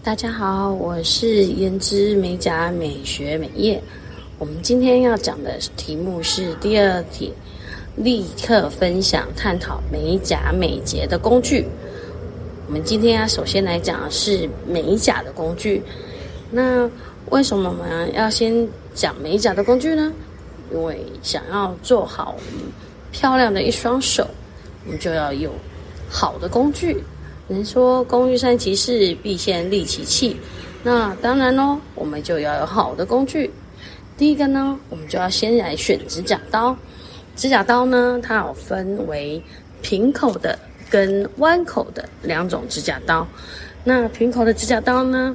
大家好，我是胭脂美甲美学美业。我们今天要讲的题目是第二题，立刻分享探讨美甲美睫的工具。我们今天要首先来讲的是美甲的工具。那为什么我们要先讲美甲的工具呢？因为想要做好漂亮的一双手，我们就要有好的工具。人说工欲善其事，必先利其器。那当然喽，我们就要有好的工具。第一个呢，我们就要先来选指甲刀。指甲刀呢，它有分为平口的跟弯口的两种指甲刀。那平口的指甲刀呢，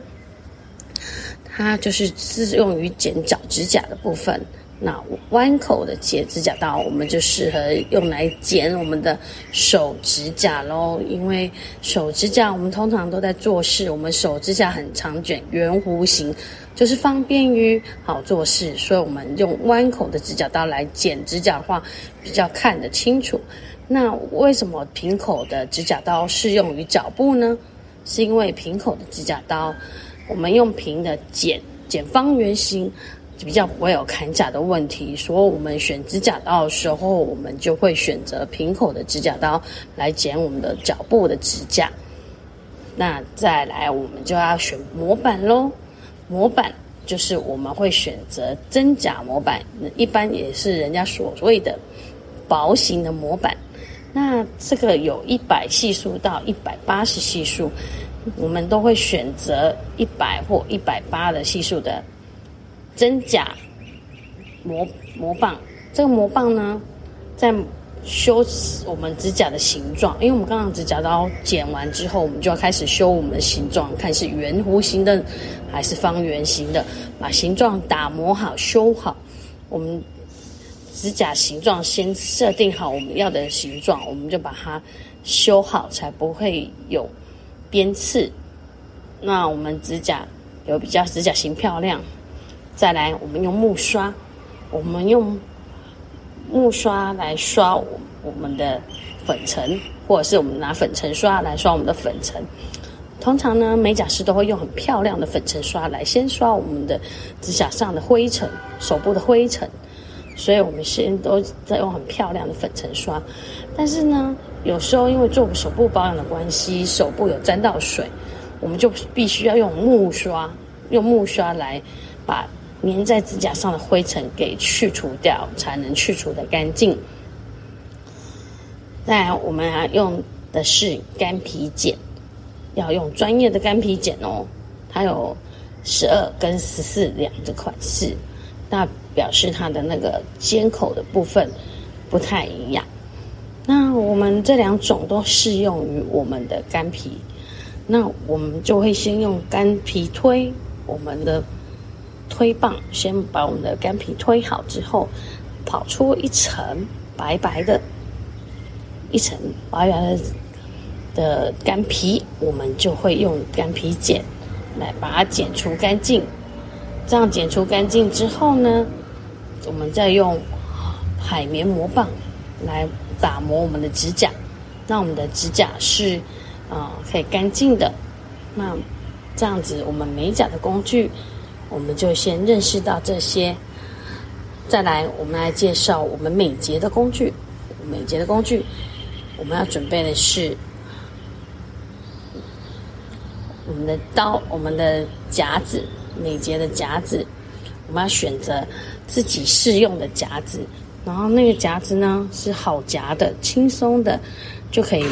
它就是适用于剪脚指甲的部分。那弯口的剪指甲刀，我们就适合用来剪我们的手指甲喽。因为手指甲我们通常都在做事，我们手指甲很长卷，圆弧形，就是方便于好做事。所以我们用弯口的指甲刀来剪指甲的话，比较看得清楚。那为什么平口的指甲刀适用于脚部呢？是因为平口的指甲刀，我们用平的剪剪方圆形。比较不会有砍甲的问题，所以我们选指甲刀的时候，我们就会选择平口的指甲刀来剪我们的脚部的指甲。那再来，我们就要选模板喽。模板就是我们会选择真假模板，一般也是人家所谓的薄型的模板。那这个有一百系数到一百八十系数，我们都会选择一百或一百八的系数的。真假模模棒，这个模棒呢，在修我们指甲的形状。因为我们刚刚指甲刀剪完之后，我们就要开始修我们的形状，看是圆弧形的还是方圆形的，把形状打磨好、修好。我们指甲形状先设定好我们要的形状，我们就把它修好，才不会有边刺。那我们指甲有比较指甲型漂亮。再来，我们用木刷，我们用木刷来刷我们的粉尘，或者是我们拿粉尘刷来刷我们的粉尘。通常呢，美甲师都会用很漂亮的粉尘刷来先刷我们的指甲上的灰尘、手部的灰尘，所以我们先都在用很漂亮的粉尘刷。但是呢，有时候因为做手部保养的关系，手部有沾到水，我们就必须要用木刷，用木刷来把。粘在指甲上的灰尘给去除掉，才能去除的干净。再来，我们要用的是干皮剪，要用专业的干皮剪哦。它有十二跟十四两的款式，那表示它的那个尖口的部分不太一样。那我们这两种都适用于我们的干皮，那我们就会先用干皮推我们的。推棒先把我们的干皮推好之后，跑出一层白白的，一层白白的的干皮，我们就会用干皮剪来把它剪除干净。这样剪除干净之后呢，我们再用海绵磨棒来打磨我们的指甲，让我们的指甲是啊可以干净的。那这样子，我们美甲的工具。我们就先认识到这些，再来，我们来介绍我们美睫的工具。美睫的工具，我们要准备的是我们的刀、我们的夹子，美睫的夹子。我们要选择自己适用的夹子，然后那个夹子呢是好夹的、轻松的，就可以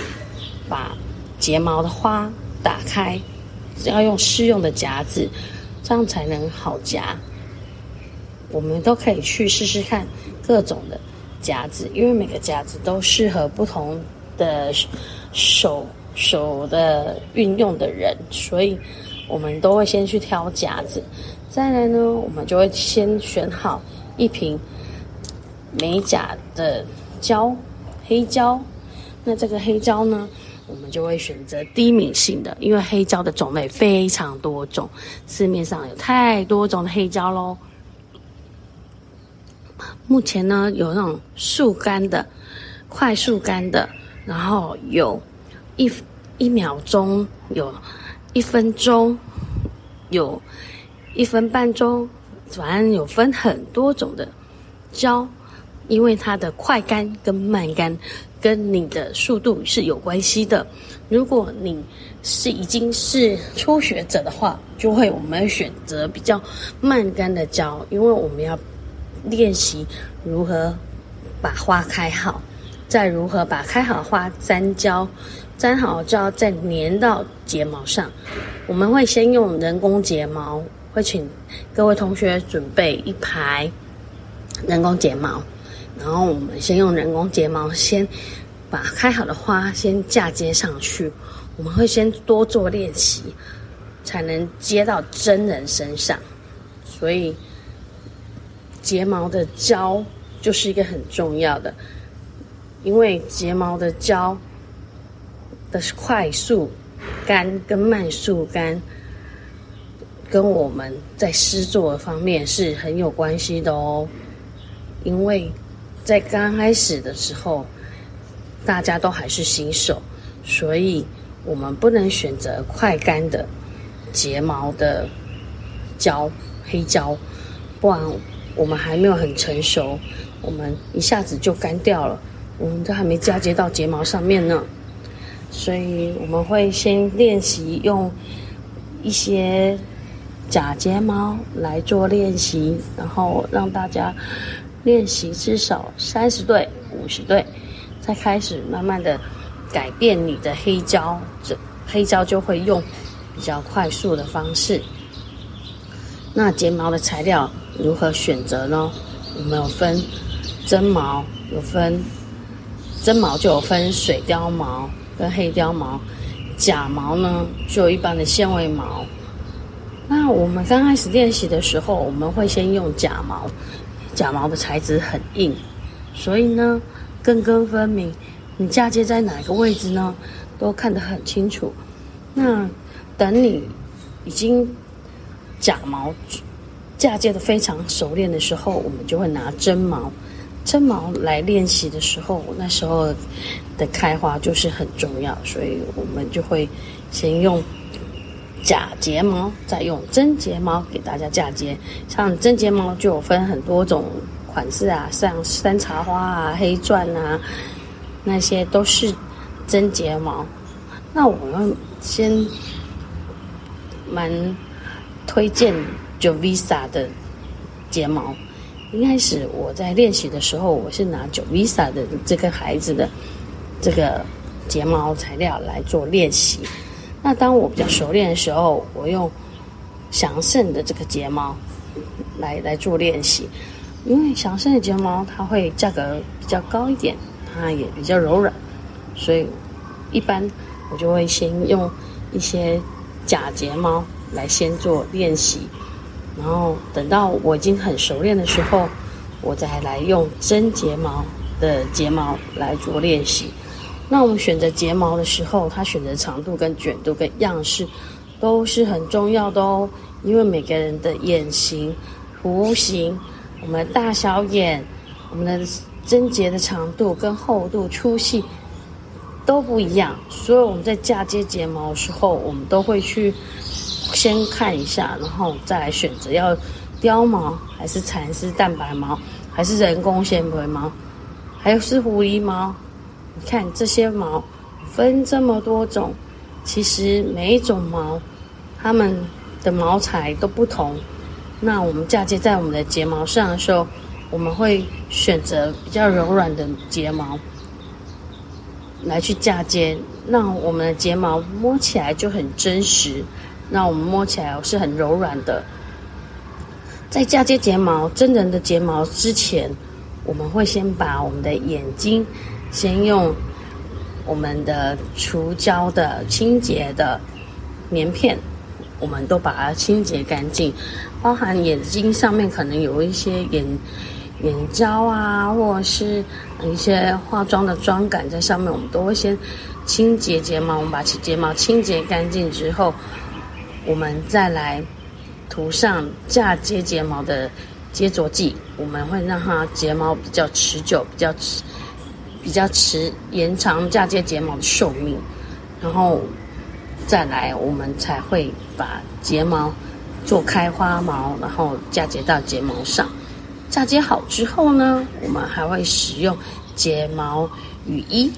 把睫毛的花打开。要用适用的夹子。这样才能好夹。我们都可以去试试看各种的夹子，因为每个夹子都适合不同的手手的运用的人，所以我们都会先去挑夹子。再来呢，我们就会先选好一瓶美甲的胶，黑胶。那这个黑胶呢？我们就会选择低敏性的，因为黑胶的种类非常多种，市面上有太多种的黑胶喽。目前呢，有那种速干的、快速干的，然后有一一秒钟、有一分钟，有一分半钟，反正有分很多种的胶，因为它的快干跟慢干跟你的速度是有关系的。如果你是已经是初学者的话，就会我们选择比较慢干的胶，因为我们要练习如何把花开好。再如何把开好花粘胶，粘好胶再粘到睫毛上。我们会先用人工睫毛，会请各位同学准备一排人工睫毛，然后我们先用人工睫毛先把开好的花先嫁接上去。我们会先多做练习，才能接到真人身上。所以睫毛的胶就是一个很重要的。因为睫毛的胶的快速干跟慢速干，跟我们在施作方面是很有关系的哦。因为在刚开始的时候，大家都还是新手，所以我们不能选择快干的睫毛的胶黑胶，不然我们还没有很成熟，我们一下子就干掉了。我们都还没嫁接到睫毛上面呢，所以我们会先练习用一些假睫毛来做练习，然后让大家练习至少三十对、五十对，再开始慢慢的改变你的黑胶，这黑胶就会用比较快速的方式。那睫毛的材料如何选择呢？我们有分真毛，有分。真毛就有分水貂毛跟黑貂毛，假毛呢就有一般的纤维毛。那我们刚开始练习的时候，我们会先用假毛，假毛的材质很硬，所以呢根根分明，你嫁接在哪个位置呢，都看得很清楚。那等你已经假毛嫁接的非常熟练的时候，我们就会拿真毛。真毛来练习的时候，那时候的开花就是很重要，所以我们就会先用假睫毛，再用真睫毛给大家嫁接。像真睫毛就有分很多种款式啊，像山茶花啊、黑钻啊，那些都是真睫毛。那我们先蛮推荐 Jovisa 的睫毛。一开始我在练习的时候，我是拿九 Visa 的这个孩子的这个睫毛材料来做练习。那当我比较熟练的时候，我用祥盛的这个睫毛来来做练习。因为祥盛的睫毛它会价格比较高一点，它也比较柔软，所以一般我就会先用一些假睫毛来先做练习。然后等到我已经很熟练的时候，我再来用真睫毛的睫毛来做练习。那我们选择睫毛的时候，它选择长度、跟卷度、跟样式都是很重要的哦。因为每个人的眼型、弧形、我们的大小眼、我们的针结的长度、跟厚度、粗细都不一样，所以我们在嫁接睫毛的时候，我们都会去。先看一下，然后再来选择要貂毛还是蚕丝蛋白毛，还是人工纤维毛，还是狐狸毛。你看这些毛分这么多种，其实每一种毛它们的毛材都不同。那我们嫁接在我们的睫毛上的时候，我们会选择比较柔软的睫毛来去嫁接，让我们的睫毛摸起来就很真实。那我们摸起来是很柔软的。在嫁接睫毛真人的睫毛之前，我们会先把我们的眼睛先用我们的除胶的清洁的棉片，我们都把它清洁干净，包含眼睛上面可能有一些眼眼胶啊，或者是一些化妆的妆感在上面，我们都会先清洁睫毛。我们把睫毛清洁干净之后。我们再来涂上嫁接睫毛的接着剂，我们会让它睫毛比较持久，比较持比较持延长嫁接睫毛的寿命。然后再来，我们才会把睫毛做开花毛，然后嫁接到睫毛上。嫁接好之后呢，我们还会使用睫毛雨衣。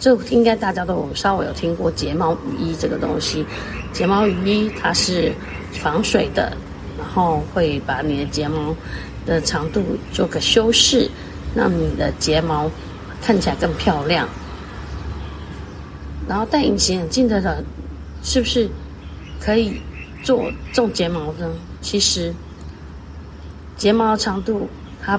这应该大家都有稍微有听过睫毛雨衣这个东西。睫毛雨衣它是防水的，然后会把你的睫毛的长度做个修饰，让你的睫毛看起来更漂亮。然后戴隐形眼镜的人，是不是可以做种睫毛呢？其实睫毛长度它。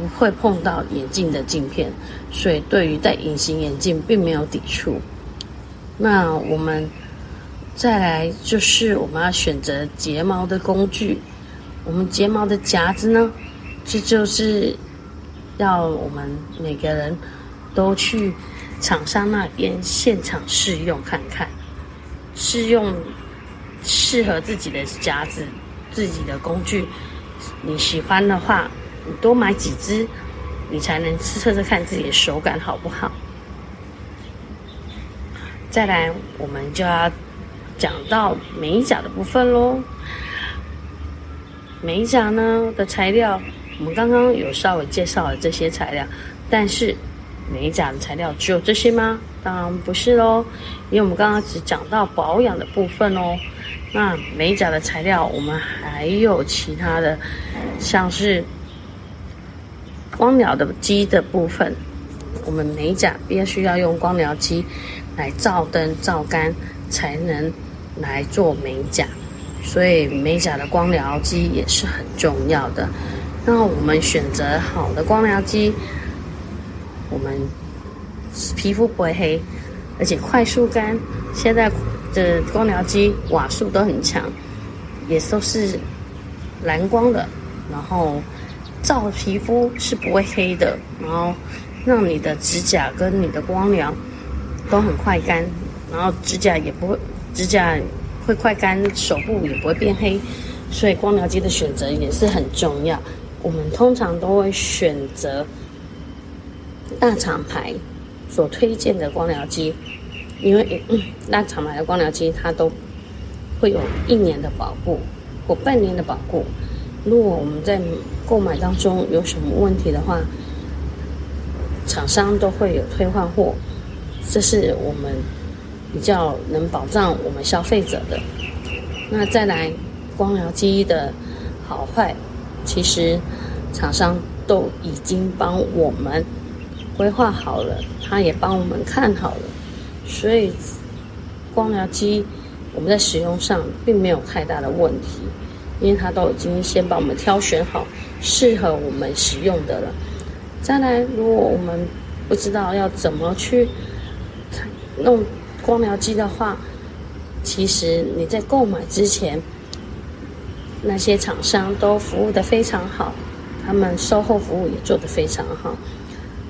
不会碰到眼镜的镜片，所以对于戴隐形眼镜并没有抵触。那我们再来就是我们要选择睫毛的工具，我们睫毛的夹子呢，这就是要我们每个人都去厂商那边现场试用看看，试用适合自己的夹子、自己的工具，你喜欢的话。你多买几支，你才能测测看自己的手感好不好。再来，我们就要讲到美甲的部分喽。美甲呢的材料，我们刚刚有稍微介绍了这些材料，但是美甲的材料只有这些吗？当然不是喽，因为我们刚刚只讲到保养的部分哦。那美甲的材料，我们还有其他的，像是。光疗的机的部分，我们美甲必须要用光疗机来照灯照干，才能来做美甲。所以美甲的光疗机也是很重要的。那我们选择好的光疗机，我们皮肤不会黑，而且快速干。现在的光疗机瓦数都很强，也都是蓝光的，然后。照皮肤是不会黑的，然后让你的指甲跟你的光疗都很快干，然后指甲也不会，指甲会快干，手部也不会变黑，所以光疗机的选择也是很重要。我们通常都会选择大厂牌所推荐的光疗机，因为嗯大厂牌的光疗机它都会有一年的保护或半年的保护。如果我们在购买当中有什么问题的话，厂商都会有退换货，这是我们比较能保障我们消费者的。那再来光疗机的好坏，其实厂商都已经帮我们规划好了，他也帮我们看好了，所以光疗机我们在使用上并没有太大的问题。因为他都已经先帮我们挑选好适合我们使用的了。再来，如果我们不知道要怎么去弄光疗机的话，其实你在购买之前，那些厂商都服务的非常好，他们售后服务也做得非常好。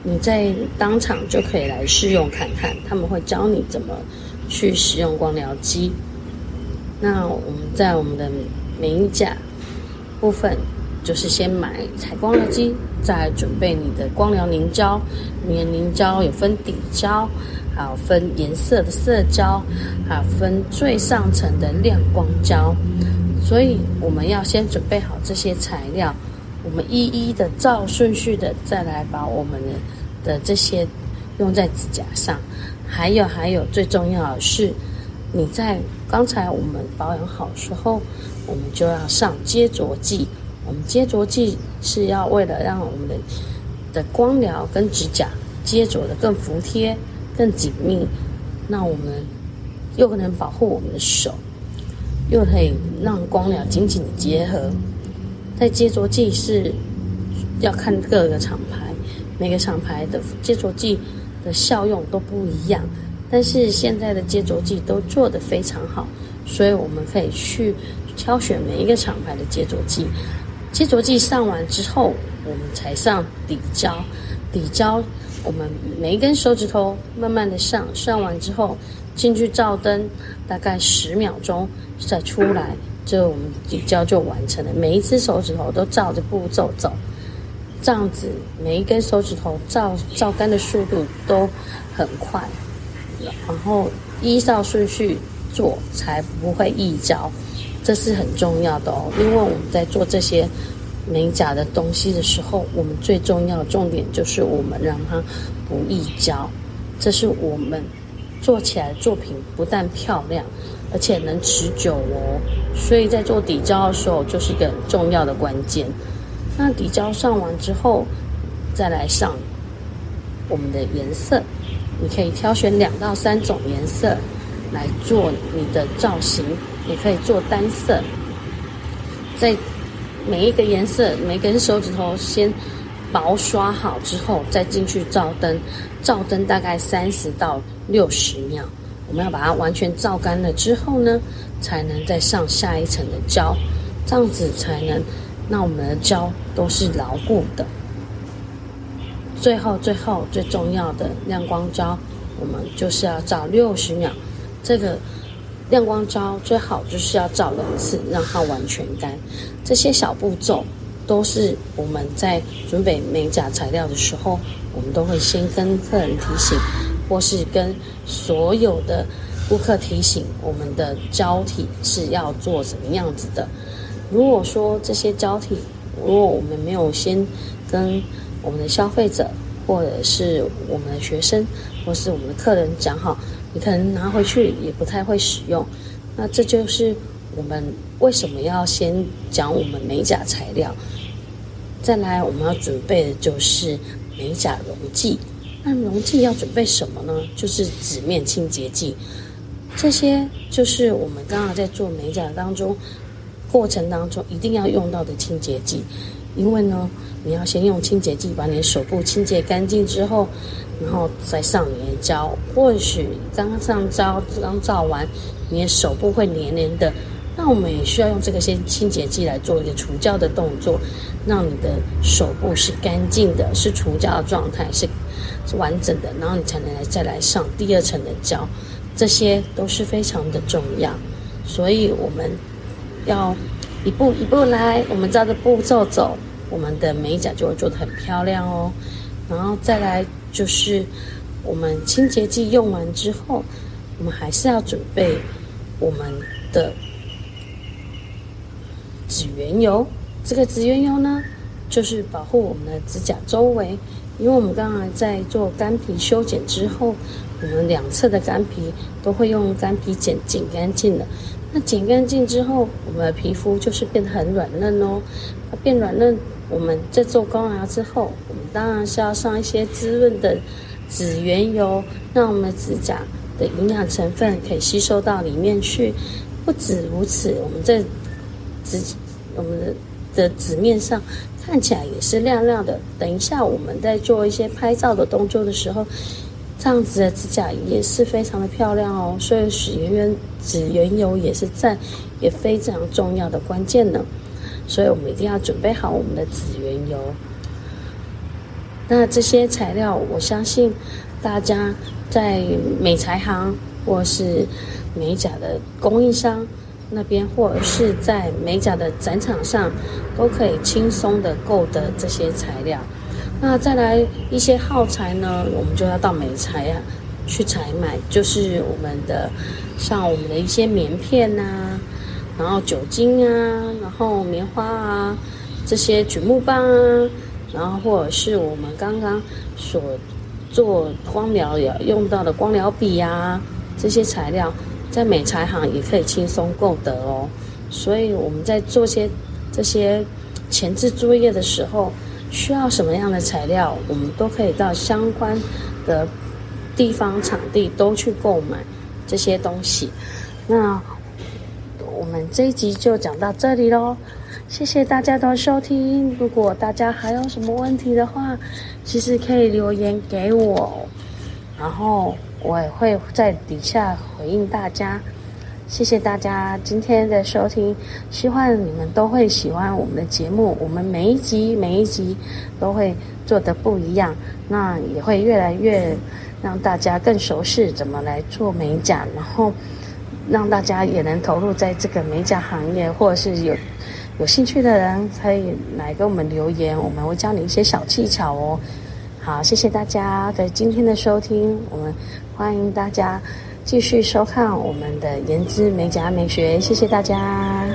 你在当场就可以来试用看看，他们会教你怎么去使用光疗机。那我们在我们的。美甲部分就是先买采光疗机，再准备你的光疗凝胶。你的凝胶有分底胶，啊分颜色的色胶，还有分最上层的亮光胶。所以我们要先准备好这些材料，我们一一的照顺序的再来把我们的的这些用在指甲上。还有还有，最重要的是你在刚才我们保养好时候。我们就要上接着剂。我们接着剂是要为了让我们的的光疗跟指甲接着的更服帖、更紧密。那我们又能保护我们的手，又可以让光疗紧紧的结合。在接着剂是要看各个厂牌，每个厂牌的接着剂的效用都不一样。但是现在的接着剂都做得非常好，所以我们可以去。挑选每一个厂牌的接着剂，接着剂上完之后，我们才上底胶。底胶我们每一根手指头慢慢的上，上完之后进去照灯，大概十秒钟再出来，这我们底胶就完成了。每一只手指头都照着步骤走，这样子每一根手指头照照干的速度都很快，然后依照顺序做，才不会溢胶。这是很重要的哦，因为我们在做这些美甲的东西的时候，我们最重要的重点就是我们让它不易胶，这是我们做起来的作品不但漂亮，而且能持久哦。所以在做底胶的时候，就是一个很重要的关键。那底胶上完之后，再来上我们的颜色，你可以挑选两到三种颜色来做你的造型。也可以做单色，在每一个颜色，每根手指头先薄刷好之后，再进去照灯，照灯大概三十到六十秒，我们要把它完全照干了之后呢，才能再上下一层的胶，这样子才能让我们的胶都是牢固的。最后，最后最重要的亮光胶，我们就是要照六十秒，这个。亮光胶最好就是要照两次，让它完全干。这些小步骤都是我们在准备美甲材料的时候，我们都会先跟客人提醒，或是跟所有的顾客提醒，我们的胶体是要做什么样子的。如果说这些胶体，如果我们没有先跟我们的消费者，或者是我们的学生，或是我们的客人讲好。可能拿回去也不太会使用，那这就是我们为什么要先讲我们美甲材料。再来，我们要准备的就是美甲溶剂。那溶剂要准备什么呢？就是纸面清洁剂。这些就是我们刚刚在做美甲当中过程当中一定要用到的清洁剂。因为呢，你要先用清洁剂把你的手部清洁干净之后。然后再上你的胶，或许刚上胶刚照完，你的手部会黏黏的。那我们也需要用这个先清洁剂来做一个除胶的动作，让你的手部是干净的，是除胶的状态，是是完整的，然后你才能来再来上第二层的胶。这些都是非常的重要，所以我们要一步一步来，我们照着步骤走，我们的美甲就会做得很漂亮哦。然后再来。就是我们清洁剂用完之后，我们还是要准备我们的指缘油。这个指缘油呢，就是保护我们的指甲周围，因为我们刚刚在做干皮修剪之后，我们两侧的干皮都会用干皮剪剪干净了。那剪干净之后，我们的皮肤就是变得很软嫩哦。它变软嫩，我们在做光疗之后，我们当然是要上一些滋润的指缘油，让我们指甲的营养成分可以吸收到里面去。不止如此，我们在指我们的的纸面上看起来也是亮亮的。等一下我们在做一些拍照的动作的时候。这样子的指甲也是非常的漂亮哦，所以使原指缘油也是在也非常重要的关键呢。所以我们一定要准备好我们的指缘油。那这些材料，我相信大家在美材行或是美甲的供应商那边，或者是在美甲的展场上，都可以轻松的购得这些材料。那再来一些耗材呢，我们就要到美材啊去采买，就是我们的像我们的一些棉片呐，然后酒精啊，然后棉花啊，这些榉木棒啊，然后或者是我们刚刚所做光疗要用到的光疗笔啊，这些材料在美材行也可以轻松购得哦。所以我们在做些这些前置作业的时候。需要什么样的材料，我们都可以到相关的地方场地都去购买这些东西。那我们这一集就讲到这里喽，谢谢大家的收听。如果大家还有什么问题的话，其实可以留言给我，然后我也会在底下回应大家。谢谢大家今天的收听，希望你们都会喜欢我们的节目。我们每一集每一集都会做的不一样，那也会越来越让大家更熟悉怎么来做美甲，然后让大家也能投入在这个美甲行业，或者是有有兴趣的人可以来给我们留言，我们会教你一些小技巧哦。好，谢谢大家在今天的收听，我们欢迎大家。继续收看我们的颜值美甲美学，谢谢大家。